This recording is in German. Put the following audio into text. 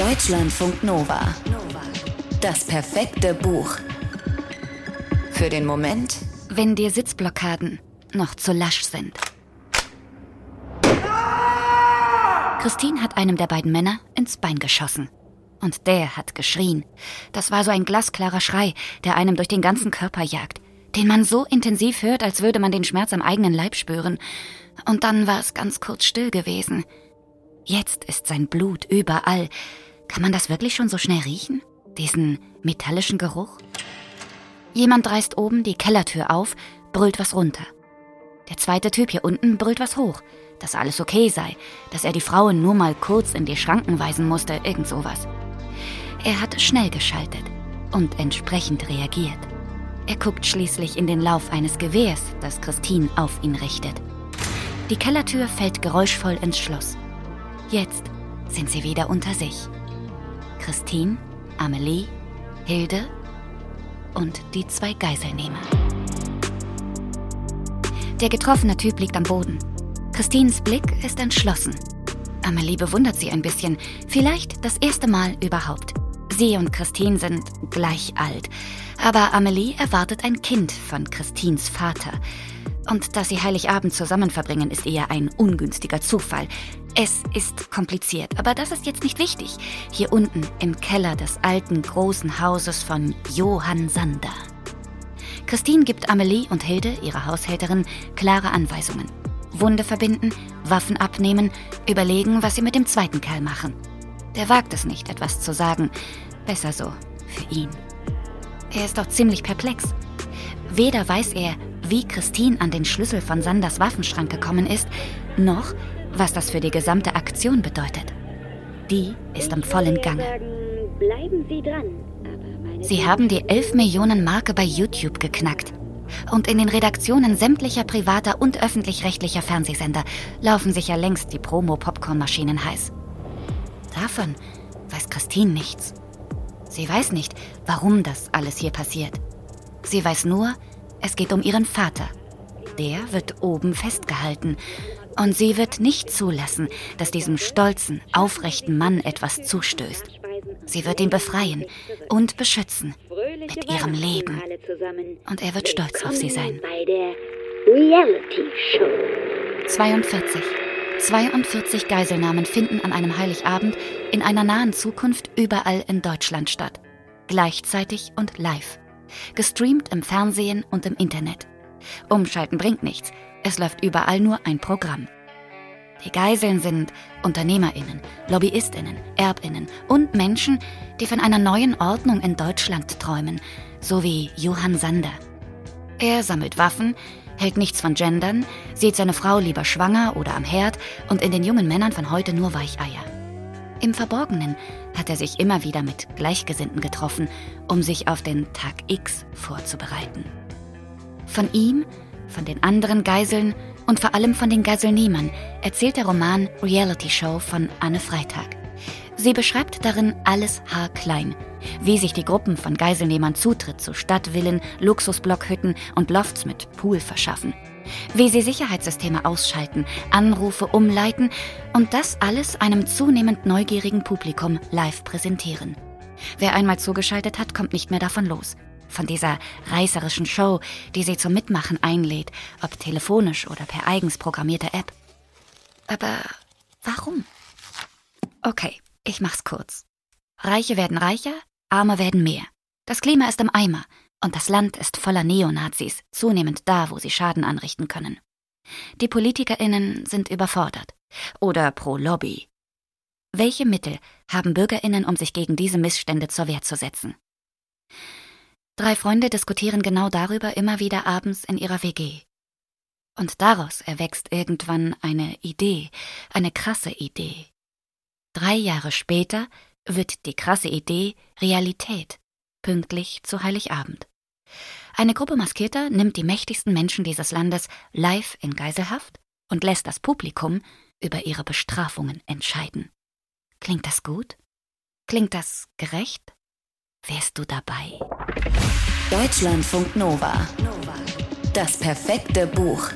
Deutschlandfunk Nova. Das perfekte Buch. Für den Moment, wenn dir Sitzblockaden noch zu lasch sind. Christine hat einem der beiden Männer ins Bein geschossen. Und der hat geschrien. Das war so ein glasklarer Schrei, der einem durch den ganzen Körper jagt, den man so intensiv hört, als würde man den Schmerz am eigenen Leib spüren. Und dann war es ganz kurz still gewesen. Jetzt ist sein Blut überall. Kann man das wirklich schon so schnell riechen? Diesen metallischen Geruch? Jemand reißt oben die Kellertür auf, brüllt was runter. Der zweite Typ hier unten brüllt was hoch, dass alles okay sei, dass er die Frauen nur mal kurz in die Schranken weisen musste, irgend sowas. Er hat schnell geschaltet und entsprechend reagiert. Er guckt schließlich in den Lauf eines Gewehrs, das Christine auf ihn richtet. Die Kellertür fällt geräuschvoll ins Schloss. Jetzt sind sie wieder unter sich. Christine, Amelie, Hilde und die zwei Geiselnehmer. Der getroffene Typ liegt am Boden. Christines Blick ist entschlossen. Amelie bewundert sie ein bisschen, vielleicht das erste Mal überhaupt. Sie und Christine sind gleich alt, aber Amelie erwartet ein Kind von Christines Vater. Und dass sie Heiligabend zusammen verbringen, ist eher ein ungünstiger Zufall. Es ist kompliziert, aber das ist jetzt nicht wichtig. Hier unten im Keller des alten großen Hauses von Johann Sander. Christine gibt Amelie und Hilde, ihrer Haushälterin, klare Anweisungen. Wunde verbinden, Waffen abnehmen, überlegen, was sie mit dem zweiten Kerl machen. Der wagt es nicht, etwas zu sagen. Besser so, für ihn. Er ist doch ziemlich perplex. Weder weiß er, wie Christine an den Schlüssel von Sanders Waffenschrank gekommen ist, noch, was das für die gesamte Aktion bedeutet. Die ist am vollen Gange. Sie haben die 11 Millionen Marke bei YouTube geknackt. Und in den Redaktionen sämtlicher privater und öffentlich-rechtlicher Fernsehsender laufen sich ja längst die Promo-Popcorn-Maschinen heiß. Davon weiß Christine nichts. Sie weiß nicht, warum das alles hier passiert. Sie weiß nur, es geht um ihren Vater. Der wird oben festgehalten. Und sie wird nicht zulassen, dass diesem stolzen, aufrechten Mann etwas zustößt. Sie wird ihn befreien und beschützen mit ihrem Leben. Und er wird stolz auf sie sein. 42. 42 Geiselnahmen finden an einem Heiligabend in einer nahen Zukunft überall in Deutschland statt. Gleichzeitig und live. Gestreamt im Fernsehen und im Internet. Umschalten bringt nichts. Es läuft überall nur ein Programm. Die Geiseln sind Unternehmerinnen, Lobbyistinnen, Erbinnen und Menschen, die von einer neuen Ordnung in Deutschland träumen, so wie Johann Sander. Er sammelt Waffen, hält nichts von Gendern, sieht seine Frau lieber schwanger oder am Herd und in den jungen Männern von heute nur Weicheier. Im Verborgenen hat er sich immer wieder mit Gleichgesinnten getroffen, um sich auf den Tag X vorzubereiten. Von ihm, von den anderen Geiseln und vor allem von den Geiselnehmern erzählt der Roman Reality Show von Anne Freitag. Sie beschreibt darin alles haarklein, wie sich die Gruppen von Geiselnehmern Zutritt zu Stadtvillen, Luxusblockhütten und Lofts mit Pool verschaffen. Wie sie Sicherheitssysteme ausschalten, Anrufe umleiten und das alles einem zunehmend neugierigen Publikum live präsentieren. Wer einmal zugeschaltet hat, kommt nicht mehr davon los. Von dieser reißerischen Show, die sie zum Mitmachen einlädt, ob telefonisch oder per eigens programmierter App. Aber warum? Okay, ich mach's kurz. Reiche werden reicher, Arme werden mehr. Das Klima ist im Eimer und das Land ist voller Neonazis, zunehmend da, wo sie Schaden anrichten können. Die PolitikerInnen sind überfordert oder pro Lobby. Welche Mittel haben BürgerInnen, um sich gegen diese Missstände zur Wehr zu setzen? Drei Freunde diskutieren genau darüber immer wieder abends in ihrer WG. Und daraus erwächst irgendwann eine Idee, eine krasse Idee. Drei Jahre später wird die krasse Idee Realität, pünktlich zu Heiligabend. Eine Gruppe Maskierter nimmt die mächtigsten Menschen dieses Landes live in Geiselhaft und lässt das Publikum über ihre Bestrafungen entscheiden. Klingt das gut? Klingt das gerecht? Wärst du dabei? Deutschlandfunk Nova. Das perfekte Buch.